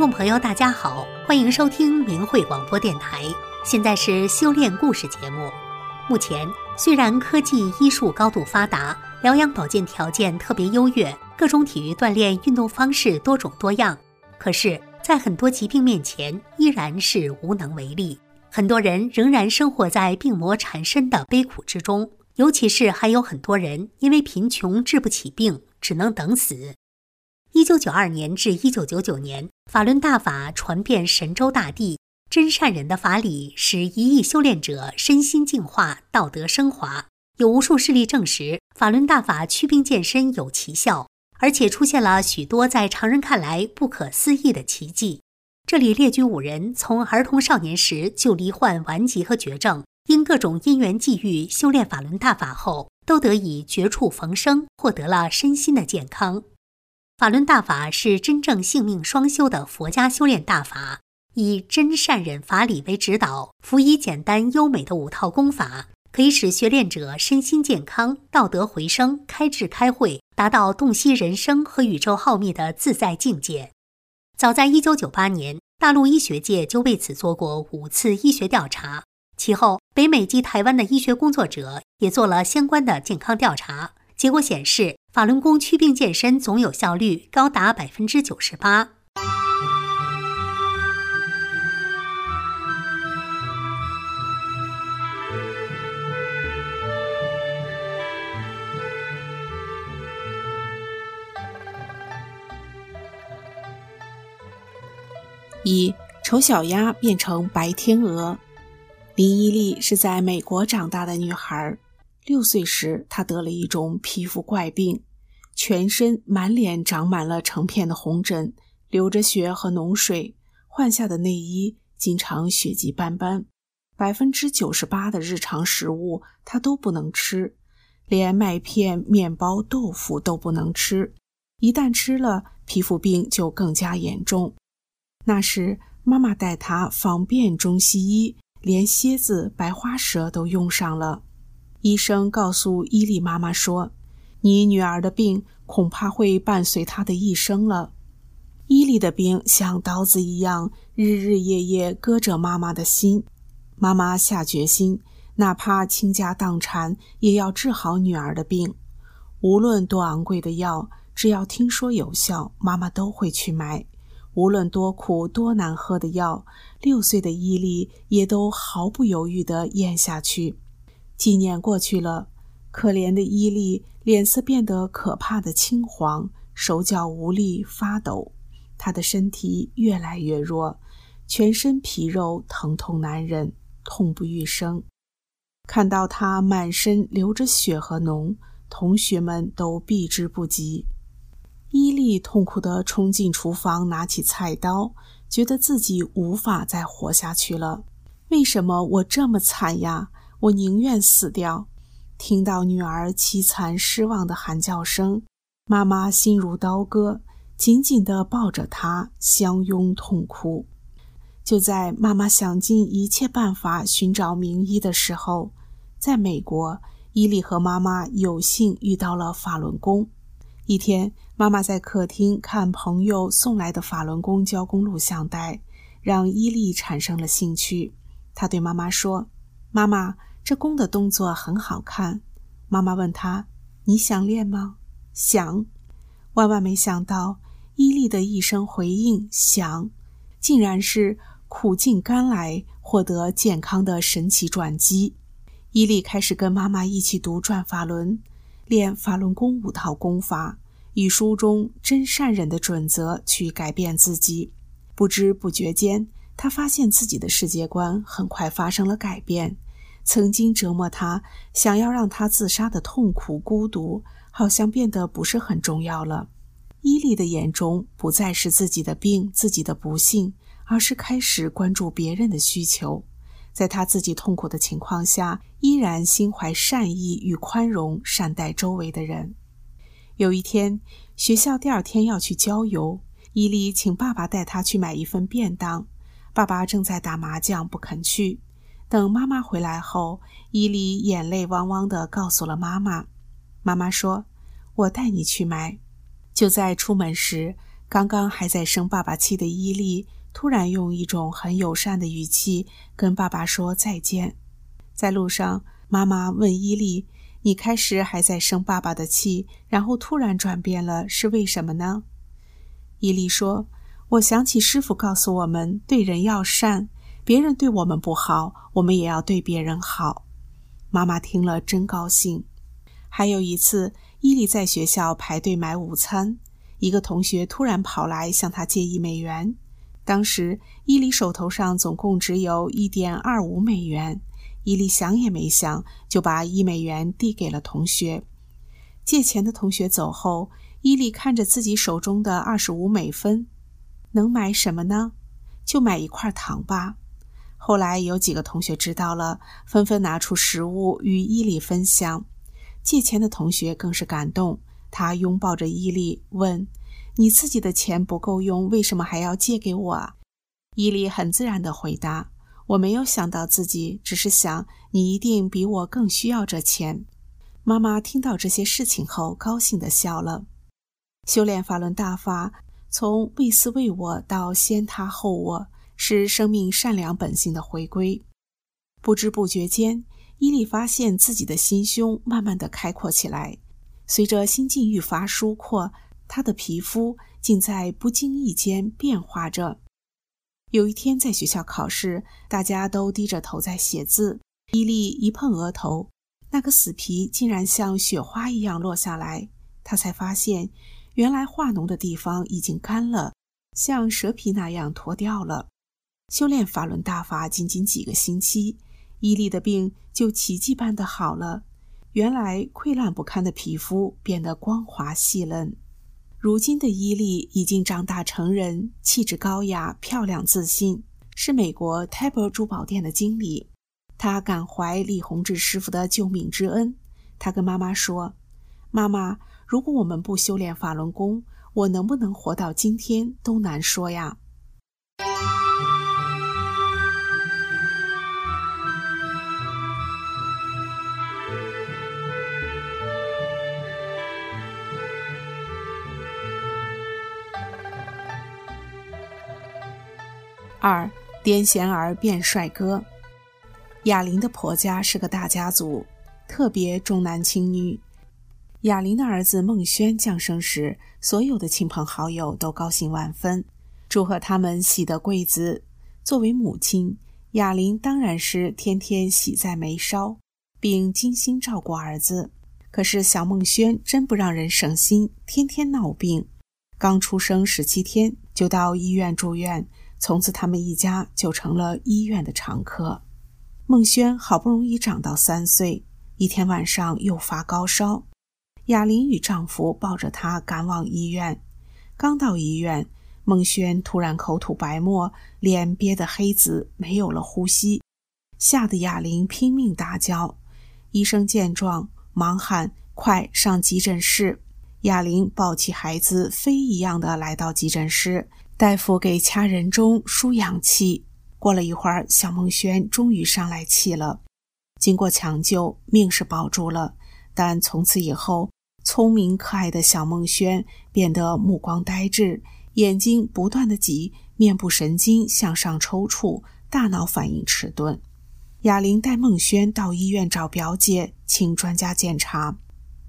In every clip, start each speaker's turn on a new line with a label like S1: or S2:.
S1: 众朋友，大家好，欢迎收听明慧广播电台。现在是修炼故事节目。目前虽然科技医术高度发达，疗养保健条件特别优越，各种体育锻炼运动方式多种多样，可是，在很多疾病面前，依然是无能为力。很多人仍然生活在病魔缠身的悲苦之中，尤其是还有很多人因为贫穷治不起病，只能等死。一九九二年至一九九九年，法轮大法传遍神州大地，真善人的法理使一亿修炼者身心净化，道德升华。有无数事例证实，法轮大法祛病健身有奇效，而且出现了许多在常人看来不可思议的奇迹。这里列举五人从儿童少年时就罹患顽疾和绝症，因各种因缘际遇修炼法轮大法后，都得以绝处逢生，获得了身心的健康。法轮大法是真正性命双修的佛家修炼大法，以真善忍法理为指导，辅以简单优美的五套功法，可以使学练者身心健康、道德回升、开智开慧，达到洞悉人生和宇宙浩密的自在境界。早在一九九八年，大陆医学界就为此做过五次医学调查。其后，北美及台湾的医学工作者也做了相关的健康调查，结果显示，法轮功祛病健身总有效率高达百分之九十八。
S2: 一丑小鸭变成白天鹅。林依丽是在美国长大的女孩。六岁时，她得了一种皮肤怪病，全身满脸长满了成片的红疹，流着血和脓水，换下的内衣经常血迹斑斑。百分之九十八的日常食物她都不能吃，连麦片、面包、豆腐都不能吃。一旦吃了，皮肤病就更加严重。那时，妈妈带她访遍中西医，连蝎子、白花蛇都用上了。医生告诉伊利妈妈说：“你女儿的病恐怕会伴随她的一生了。”伊利的病像刀子一样，日日夜夜割着妈妈的心。妈妈下决心，哪怕倾家荡产，也要治好女儿的病。无论多昂贵的药，只要听说有效，妈妈都会去买。无论多苦多难喝的药，六岁的伊利也都毫不犹豫地咽下去。几年过去了，可怜的伊利脸色变得可怕的青黄，手脚无力发抖，他的身体越来越弱，全身皮肉疼痛难忍，痛不欲生。看到他满身流着血和脓，同学们都避之不及。伊利痛苦地冲进厨房，拿起菜刀，觉得自己无法再活下去了。为什么我这么惨呀？我宁愿死掉！听到女儿凄惨失望的喊叫声，妈妈心如刀割，紧紧地抱着她，相拥痛哭。就在妈妈想尽一切办法寻找名医的时候，在美国，伊利和妈妈有幸遇到了法轮功。一天，妈妈在客厅看朋友送来的法轮功教功录像带，让伊利产生了兴趣。他对妈妈说：“妈妈，这功的动作很好看。”妈妈问他：“你想练吗？”“想。”万万没想到，伊利的一声回应“想”，竟然是苦尽甘来，获得健康的神奇转机。伊利开始跟妈妈一起读《转法轮》。练法轮功五套功法，以书中真善忍的准则去改变自己。不知不觉间，他发现自己的世界观很快发生了改变。曾经折磨他、想要让他自杀的痛苦、孤独，好像变得不是很重要了。伊利的眼中不再是自己的病、自己的不幸，而是开始关注别人的需求。在他自己痛苦的情况下，依然心怀善意与宽容，善待周围的人。有一天，学校第二天要去郊游，伊利请爸爸带他去买一份便当。爸爸正在打麻将，不肯去。等妈妈回来后，伊利眼泪汪汪地告诉了妈妈。妈妈说：“我带你去买。”就在出门时，刚刚还在生爸爸气的伊利，突然用一种很友善的语气跟爸爸说再见。在路上，妈妈问伊利：“你开始还在生爸爸的气，然后突然转变了，是为什么呢？”伊利说：“我想起师傅告诉我们，对人要善，别人对我们不好，我们也要对别人好。”妈妈听了真高兴。还有一次，伊利在学校排队买午餐。一个同学突然跑来向他借一美元，当时伊利手头上总共只有一点二五美元，伊利想也没想就把一美元递给了同学。借钱的同学走后，伊利看着自己手中的二十五美分，能买什么呢？就买一块糖吧。后来有几个同学知道了，纷纷拿出食物与伊犁分享。借钱的同学更是感动。他拥抱着伊利，问：“你自己的钱不够用，为什么还要借给我？”伊利很自然地回答：“我没有想到自己，只是想你一定比我更需要这钱。”妈妈听到这些事情后，高兴地笑了。修炼法轮大法，从为私为我到先他后我，是生命善良本性的回归。不知不觉间，伊利发现自己的心胸慢慢的开阔起来。随着心境愈发疏阔，他的皮肤竟在不经意间变化着。有一天在学校考试，大家都低着头在写字，伊利一碰额头，那个死皮竟然像雪花一样落下来。他才发现，原来化脓的地方已经干了，像蛇皮那样脱掉了。修炼法轮大法仅仅几个星期，伊利的病就奇迹般的好了。原来溃烂不堪的皮肤变得光滑细嫩，如今的伊利已经长大成人，气质高雅、漂亮自信，是美国 Tabor 珠宝店的经理。他感怀李洪志师傅的救命之恩，他跟妈妈说：“妈妈，如果我们不修炼法轮功，我能不能活到今天都难说呀。”二癫痫儿变帅哥。哑铃的婆家是个大家族，特别重男轻女。哑铃的儿子孟轩降生时，所有的亲朋好友都高兴万分，祝贺他们喜得贵子。作为母亲，哑铃当然是天天喜在眉梢，并精心照顾儿子。可是小孟轩真不让人省心，天天闹病。刚出生十七天就到医院住院。从此，他们一家就成了医院的常客。孟轩好不容易长到三岁，一天晚上又发高烧，雅玲与丈夫抱着她赶往医院。刚到医院，孟轩突然口吐白沫，脸憋得黑紫，没有了呼吸，吓得雅玲拼命大叫。医生见状，忙喊：“快上急诊室！”雅玲抱起孩子，飞一样的来到急诊室。大夫给掐人中输氧气，过了一会儿，小孟轩终于上来气了。经过抢救，命是保住了。但从此以后，聪明可爱的小孟轩变得目光呆滞，眼睛不断的挤，面部神经向上抽搐，大脑反应迟钝。哑铃带孟轩到医院找表姐，请专家检查。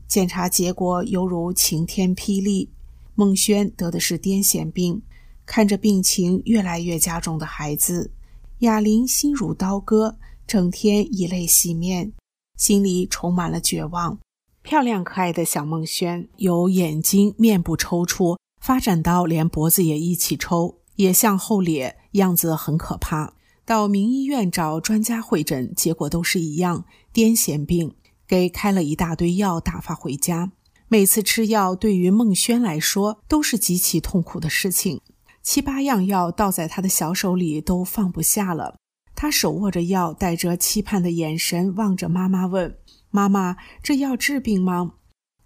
S2: 检查结果犹如晴天霹雳，孟轩得的是癫痫病。看着病情越来越加重的孩子，哑铃心如刀割，整天以泪洗面，心里充满了绝望。漂亮可爱的小孟轩，由眼睛、面部抽搐发展到连脖子也一起抽，也向后咧，样子很可怕。到名医院找专家会诊，结果都是一样，癫痫病，给开了一大堆药，打发回家。每次吃药，对于孟轩来说都是极其痛苦的事情。七八样药倒在他的小手里，都放不下了。他手握着药，带着期盼的眼神望着妈妈，问：“妈妈，这药治病吗？”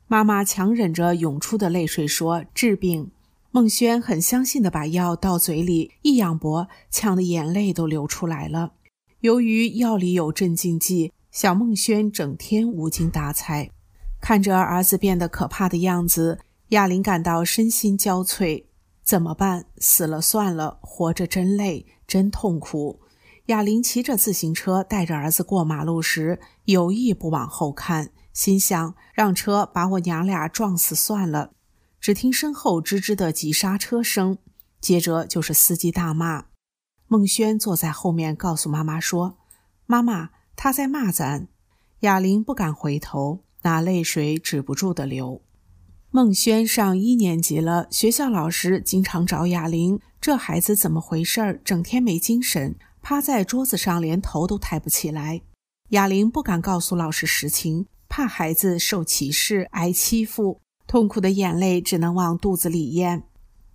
S2: 妈妈强忍着涌出的泪水说：“治病。”孟轩很相信的把药倒嘴里，一仰脖，呛得眼泪都流出来了。由于药里有镇静剂，小孟轩整天无精打采。看着儿子变得可怕的样子，亚玲感到身心交瘁。怎么办？死了算了，活着真累，真痛苦。哑铃骑着自行车带着儿子过马路时，有意不往后看，心想让车把我娘俩撞死算了。只听身后吱吱的急刹车声，接着就是司机大骂。孟轩坐在后面，告诉妈妈说：“妈妈，他在骂咱。”哑铃不敢回头，那泪水止不住的流。孟轩上一年级了，学校老师经常找哑铃，这孩子怎么回事儿？整天没精神，趴在桌子上连头都抬不起来。哑铃不敢告诉老师实情，怕孩子受歧视、挨欺负，痛苦的眼泪只能往肚子里咽。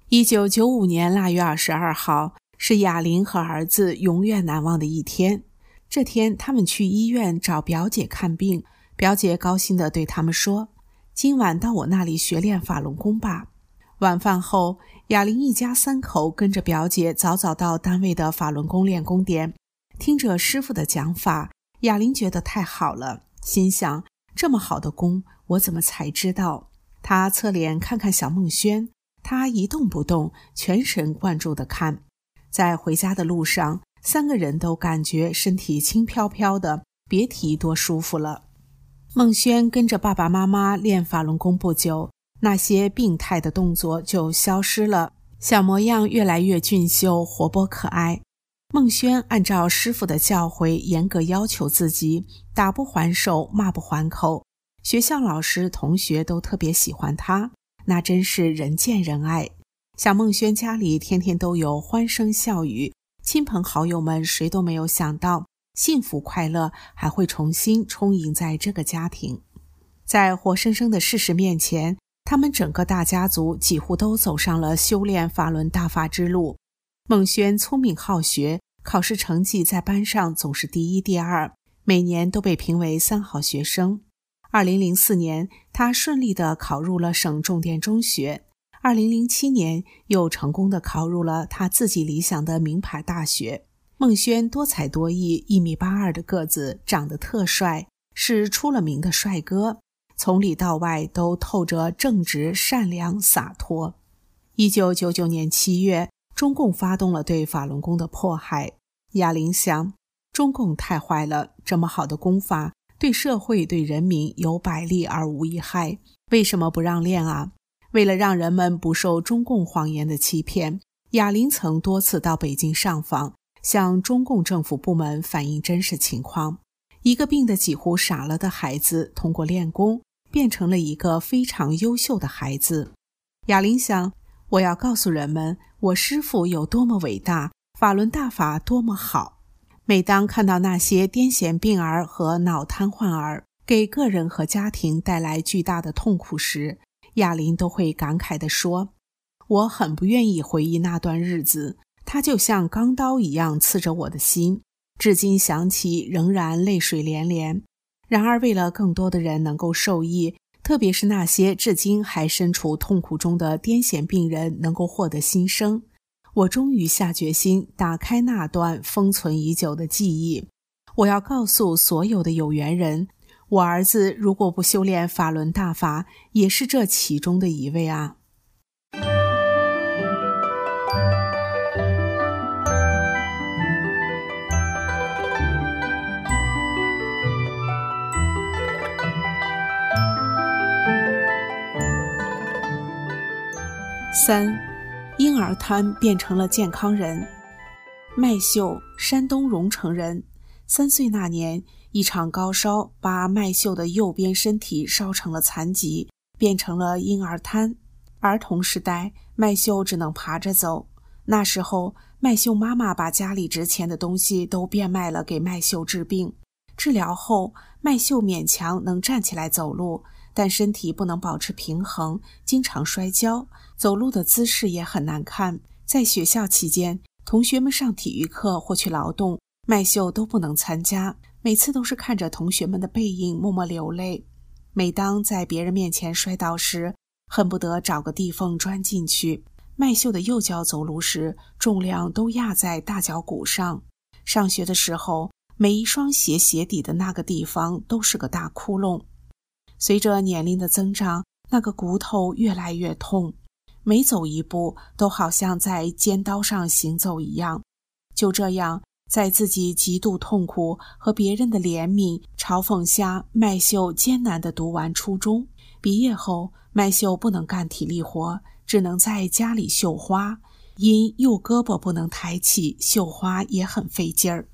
S2: 一九九五年腊月二十二号是哑铃和儿子永远难忘的一天。这天，他们去医院找表姐看病，表姐高兴地对他们说。今晚到我那里学练法轮功吧。晚饭后，哑铃一家三口跟着表姐早早到单位的法轮功练功点，听着师傅的讲法，哑铃觉得太好了，心想：这么好的功，我怎么才知道？她侧脸看看小孟轩，他一动不动，全神贯注地看。在回家的路上，三个人都感觉身体轻飘飘的，别提多舒服了。孟轩跟着爸爸妈妈练法轮功不久，那些病态的动作就消失了，小模样越来越俊秀、活泼可爱。孟轩按照师傅的教诲，严格要求自己，打不还手，骂不还口。学校老师、同学都特别喜欢他，那真是人见人爱。小孟轩家里天天都有欢声笑语，亲朋好友们谁都没有想到。幸福快乐还会重新充盈在这个家庭，在活生生的事实面前，他们整个大家族几乎都走上了修炼法轮大法之路。孟轩聪明好学，考试成绩在班上总是第一、第二，每年都被评为三好学生。二零零四年，他顺利地考入了省重点中学；二零零七年，又成功地考入了他自己理想的名牌大学。孟轩多才多艺，一米八二的个子，长得特帅，是出了名的帅哥。从里到外都透着正直、善良、洒脱。一九九九年七月，中共发动了对法轮功的迫害。哑铃想，中共太坏了，这么好的功法，对社会、对人民有百利而无一害，为什么不让练啊？为了让人们不受中共谎言的欺骗，哑铃曾多次到北京上访。向中共政府部门反映真实情况。一个病得几乎傻了的孩子，通过练功变成了一个非常优秀的孩子。哑铃想：我要告诉人们，我师傅有多么伟大，法轮大法多么好。每当看到那些癫痫病儿和脑瘫患儿给个人和家庭带来巨大的痛苦时，哑铃都会感慨地说：“我很不愿意回忆那段日子。”它就像钢刀一样刺着我的心，至今想起仍然泪水连连。然而，为了更多的人能够受益，特别是那些至今还身处痛苦中的癫痫病人能够获得新生，我终于下决心打开那段封存已久的记忆。我要告诉所有的有缘人，我儿子如果不修炼法轮大法，也是这其中的一位啊。三，婴儿瘫变成了健康人。麦秀，山东荣成人。三岁那年，一场高烧把麦秀的右边身体烧成了残疾，变成了婴儿瘫。儿童时代，麦秀只能爬着走。那时候，麦秀妈妈把家里值钱的东西都变卖了给麦秀治病。治疗后，麦秀勉强能站起来走路。但身体不能保持平衡，经常摔跤，走路的姿势也很难看。在学校期间，同学们上体育课或去劳动，麦秀都不能参加。每次都是看着同学们的背影，默默流泪。每当在别人面前摔倒时，恨不得找个地缝钻进去。麦秀的右脚走路时，重量都压在大脚骨上。上学的时候，每一双鞋鞋底的那个地方都是个大窟窿。随着年龄的增长，那个骨头越来越痛。每走一步都好像在尖刀上行走一样。就这样，在自己极度痛苦和别人的怜悯嘲讽下，麦秀艰难地读完初中。毕业后，麦秀不能干体力活，只能在家里绣花。因右胳膊不能抬起，绣花也很费劲儿。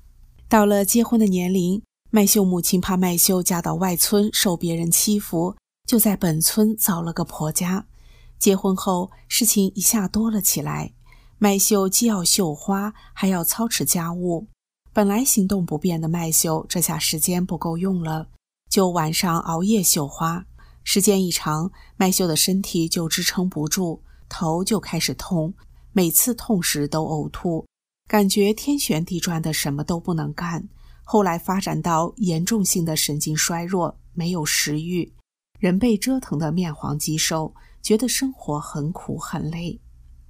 S2: 到了结婚的年龄，麦秀母亲怕麦秀嫁到外村受别人欺负，就在本村找了个婆家。结婚后，事情一下多了起来。麦秀既要绣花，还要操持家务。本来行动不便的麦秀，这下时间不够用了，就晚上熬夜绣花。时间一长，麦秀的身体就支撑不住，头就开始痛，每次痛时都呕吐，感觉天旋地转的，什么都不能干。后来发展到严重性的神经衰弱，没有食欲，人被折腾得面黄肌瘦。觉得生活很苦很累，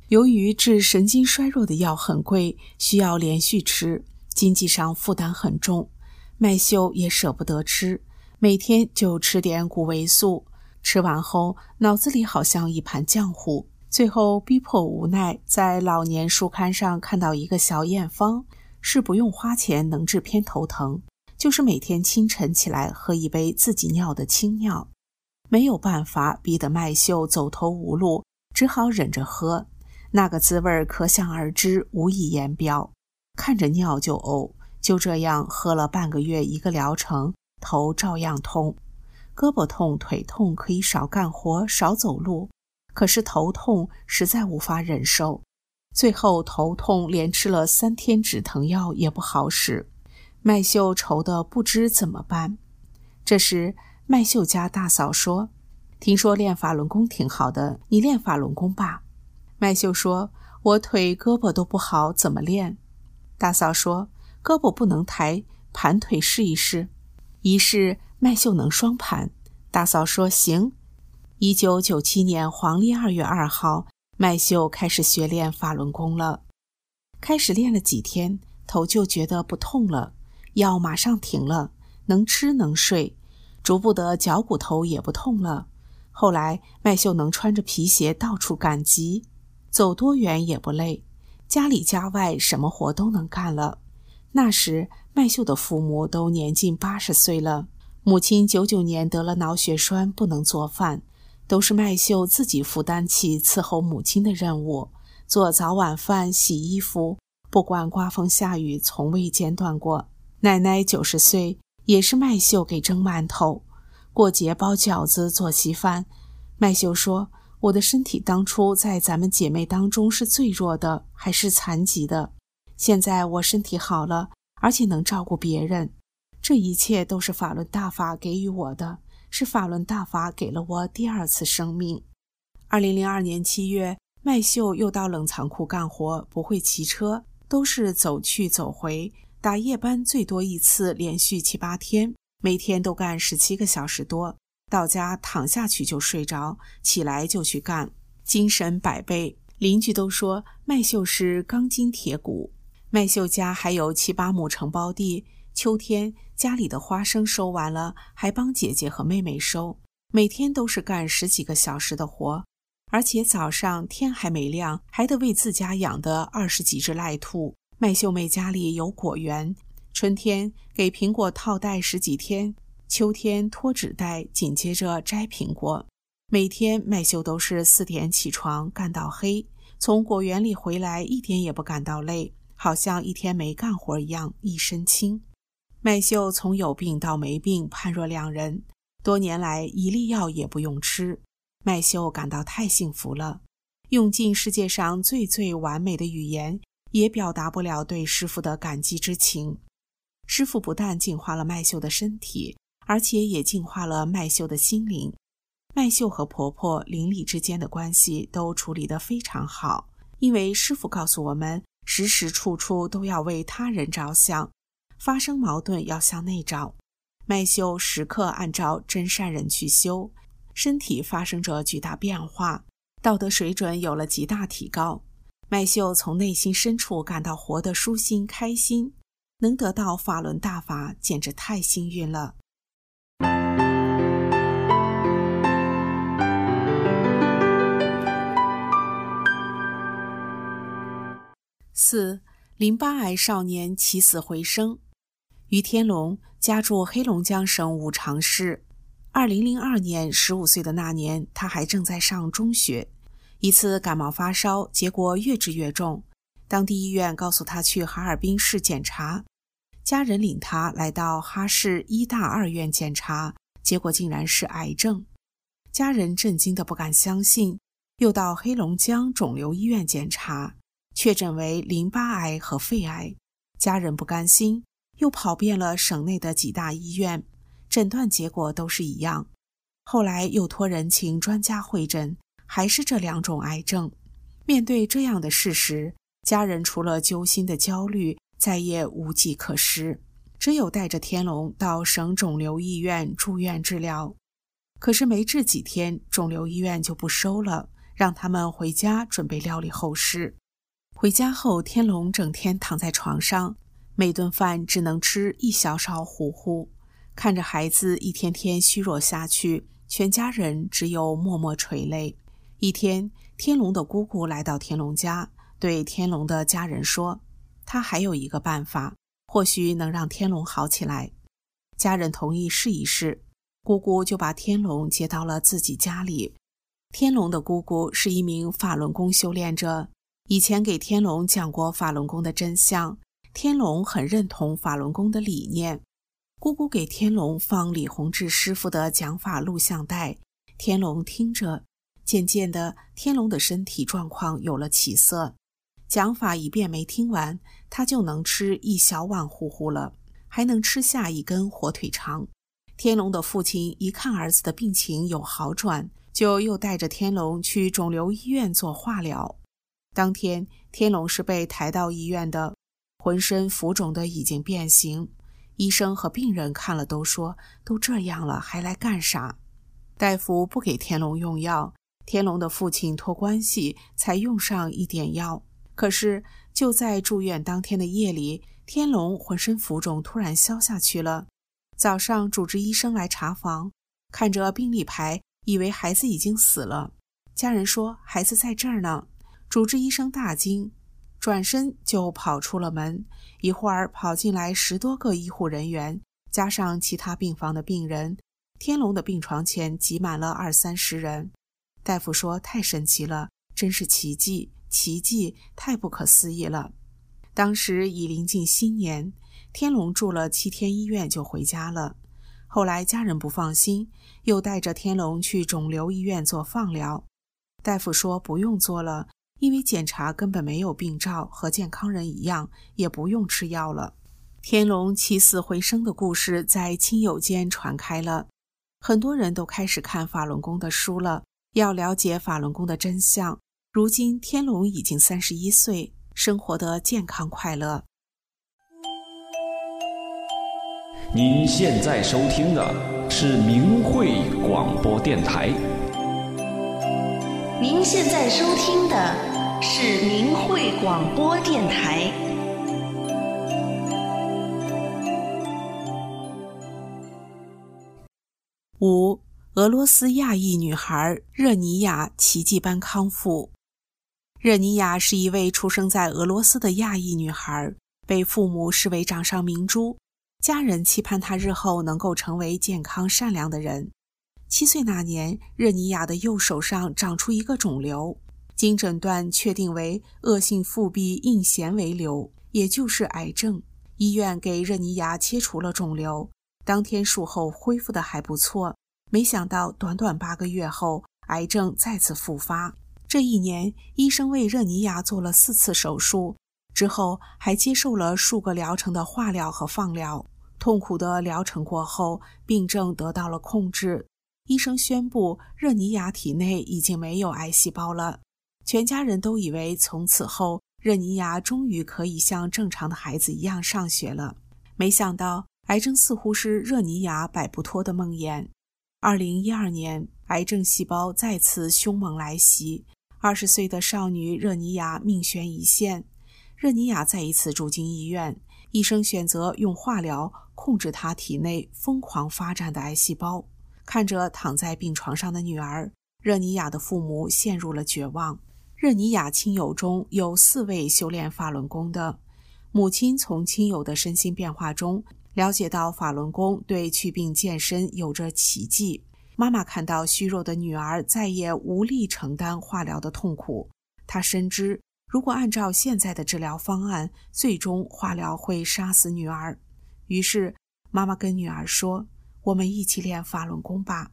S2: 由于治神经衰弱的药很贵，需要连续吃，经济上负担很重。麦秀也舍不得吃，每天就吃点谷维素。吃完后，脑子里好像一盘浆糊。最后逼迫无奈，在老年书刊上看到一个小验方，是不用花钱能治偏头疼，就是每天清晨起来喝一杯自己尿的清尿。没有办法，逼得麦秀走投无路，只好忍着喝。那个滋味可想而知，无以言表。看着尿就呕。就这样喝了半个月，一个疗程，头照样痛，胳膊痛、腿痛，可以少干活、少走路。可是头痛实在无法忍受，最后头痛连吃了三天止疼药也不好使。麦秀愁得不知怎么办。这时。麦秀家大嫂说：“听说练法轮功挺好的，你练法轮功吧。”麦秀说：“我腿胳膊都不好，怎么练？”大嫂说：“胳膊不能抬，盘腿试一试。”于是麦秀能双盘。大嫂说：“行。”一九九七年黄历二月二号，麦秀开始学练法轮功了。开始练了几天，头就觉得不痛了，药马上停了，能吃能睡。逐步的脚骨头也不痛了。后来麦秀能穿着皮鞋到处赶集，走多远也不累，家里家外什么活都能干了。那时麦秀的父母都年近八十岁了，母亲九九年得了脑血栓，不能做饭，都是麦秀自己负担起伺候母亲的任务，做早晚饭、洗衣服，不管刮风下雨，从未间断过。奶奶九十岁。也是麦秀给蒸馒头，过节包饺子做稀饭。麦秀说：“我的身体当初在咱们姐妹当中是最弱的，还是残疾的。现在我身体好了，而且能照顾别人。这一切都是法轮大法给予我的，是法轮大法给了我第二次生命。”二零零二年七月，麦秀又到冷藏库干活，不会骑车，都是走去走回。打夜班最多一次，连续七八天，每天都干十七个小时多。到家躺下去就睡着，起来就去干，精神百倍。邻居都说麦秀是钢筋铁骨。麦秀家还有七八亩承包地，秋天家里的花生收完了，还帮姐姐和妹妹收，每天都是干十几个小时的活，而且早上天还没亮，还得为自家养的二十几只赖兔。麦秀妹家里有果园，春天给苹果套袋十几天，秋天脱纸袋，紧接着摘苹果。每天麦秀都是四点起床，干到黑。从果园里回来，一点也不感到累，好像一天没干活一样，一身轻。麦秀从有病到没病，判若两人。多年来一粒药也不用吃，麦秀感到太幸福了，用尽世界上最最完美的语言。也表达不了对师傅的感激之情。师傅不但净化了麦秀的身体，而且也净化了麦秀的心灵。麦秀和婆婆邻里之间的关系都处理得非常好，因为师傅告诉我们，时时处处都要为他人着想，发生矛盾要向内找。麦秀时刻按照真善人去修，身体发生着巨大变化，道德水准有了极大提高。麦秀从内心深处感到活得舒心开心，能得到法轮大法，简直太幸运了。四，淋巴癌少年起死回生。于天龙家住黑龙江省五常市。二零零二年，十五岁的那年，他还正在上中学。一次感冒发烧，结果越治越重。当地医院告诉他去哈尔滨市检查，家人领他来到哈市医大二院检查，结果竟然是癌症。家人震惊的不敢相信，又到黑龙江肿瘤医院检查，确诊为淋巴癌和肺癌。家人不甘心，又跑遍了省内的几大医院。诊断结果都是一样，后来又托人请专家会诊，还是这两种癌症。面对这样的事实，家人除了揪心的焦虑，再也无计可施，只有带着天龙到省肿瘤医院住院治疗。可是没治几天，肿瘤医院就不收了，让他们回家准备料理后事。回家后，天龙整天躺在床上，每顿饭只能吃一小勺糊糊。看着孩子一天天虚弱下去，全家人只有默默垂泪。一天，天龙的姑姑来到天龙家，对天龙的家人说：“他还有一个办法，或许能让天龙好起来。”家人同意试一试，姑姑就把天龙接到了自己家里。天龙的姑姑是一名法轮功修炼者，以前给天龙讲过法轮功的真相，天龙很认同法轮功的理念。姑姑给天龙放李洪志师傅的讲法录像带，天龙听着。渐渐的，天龙的身体状况有了起色。讲法一遍没听完，他就能吃一小碗糊糊了，还能吃下一根火腿肠。天龙的父亲一看儿子的病情有好转，就又带着天龙去肿瘤医院做化疗。当天，天龙是被抬到医院的，浑身浮肿的已经变形。医生和病人看了都说：“都这样了，还来干啥？”大夫不给天龙用药，天龙的父亲托关系才用上一点药。可是就在住院当天的夜里，天龙浑身浮肿突然消下去了。早上主治医生来查房，看着病历牌，以为孩子已经死了。家人说：“孩子在这儿呢。”主治医生大惊。转身就跑出了门，一会儿跑进来十多个医护人员，加上其他病房的病人，天龙的病床前挤满了二三十人。大夫说：“太神奇了，真是奇迹，奇迹，太不可思议了。”当时已临近新年，天龙住了七天医院就回家了。后来家人不放心，又带着天龙去肿瘤医院做放疗，大夫说不用做了。因为检查根本没有病灶，和健康人一样，也不用吃药了。天龙起死回生的故事在亲友间传开了，很多人都开始看法轮功的书了，要了解法轮功的真相。如今天龙已经三十一岁，生活的健康快乐。
S3: 您现在收听的是明慧广播电台。
S4: 您现在收听的。是明慧广播电台。
S2: 五，俄罗斯亚裔女孩热尼亚奇迹般康复。热尼亚是一位出生在俄罗斯的亚裔女孩，被父母视为掌上明珠，家人期盼她日后能够成为健康善良的人。七岁那年，热尼亚的右手上长出一个肿瘤。经诊断确定为恶性腹壁硬纤维瘤，也就是癌症。医院给热尼亚切除了肿瘤，当天术后恢复的还不错。没想到短短八个月后，癌症再次复发。这一年，医生为热尼亚做了四次手术，之后还接受了数个疗程的化疗和放疗。痛苦的疗程过后，病症得到了控制。医生宣布，热尼亚体内已经没有癌细胞了。全家人都以为从此后热尼亚终于可以像正常的孩子一样上学了，没想到癌症似乎是热尼亚摆不脱的梦魇。二零一二年，癌症细胞再次凶猛来袭，二十岁的少女热尼亚命悬一线。热尼亚再一次住进医院，医生选择用化疗控制她体内疯狂发展的癌细胞。看着躺在病床上的女儿，热尼亚的父母陷入了绝望。热尼亚亲友中有四位修炼法轮功的。母亲从亲友的身心变化中了解到法轮功对祛病健身有着奇迹。妈妈看到虚弱的女儿再也无力承担化疗的痛苦，她深知如果按照现在的治疗方案，最终化疗会杀死女儿。于是，妈妈跟女儿说：“我们一起练法轮功吧。”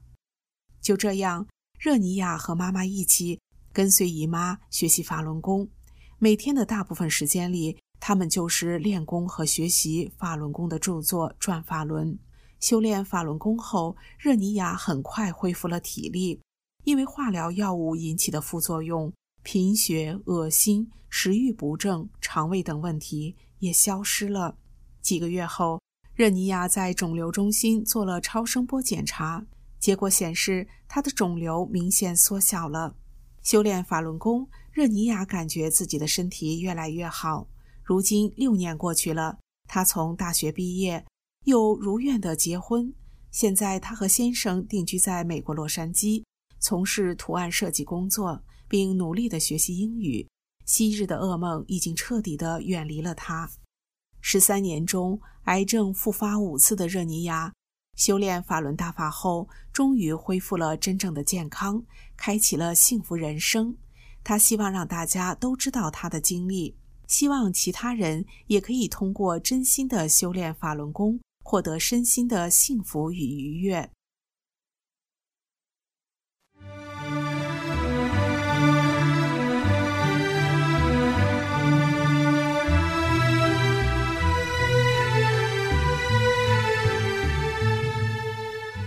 S2: 就这样，热尼亚和妈妈一起。跟随姨妈学习法轮功，每天的大部分时间里，他们就是练功和学习法轮功的著作《转法轮》。修炼法轮功后，热尼亚很快恢复了体力，因为化疗药物引起的副作用——贫血、恶心、食欲不振、肠胃等问题也消失了。几个月后，热尼亚在肿瘤中心做了超声波检查，结果显示她的肿瘤明显缩小了。修炼法轮功，热尼亚感觉自己的身体越来越好。如今六年过去了，她从大学毕业，又如愿的结婚。现在她和先生定居在美国洛杉矶，从事图案设计工作，并努力的学习英语。昔日的噩梦已经彻底的远离了她。十三年中，癌症复发五次的热尼亚。修炼法轮大法后，终于恢复了真正的健康，开启了幸福人生。他希望让大家都知道他的经历，希望其他人也可以通过真心的修炼法轮功，获得身心的幸福与愉悦。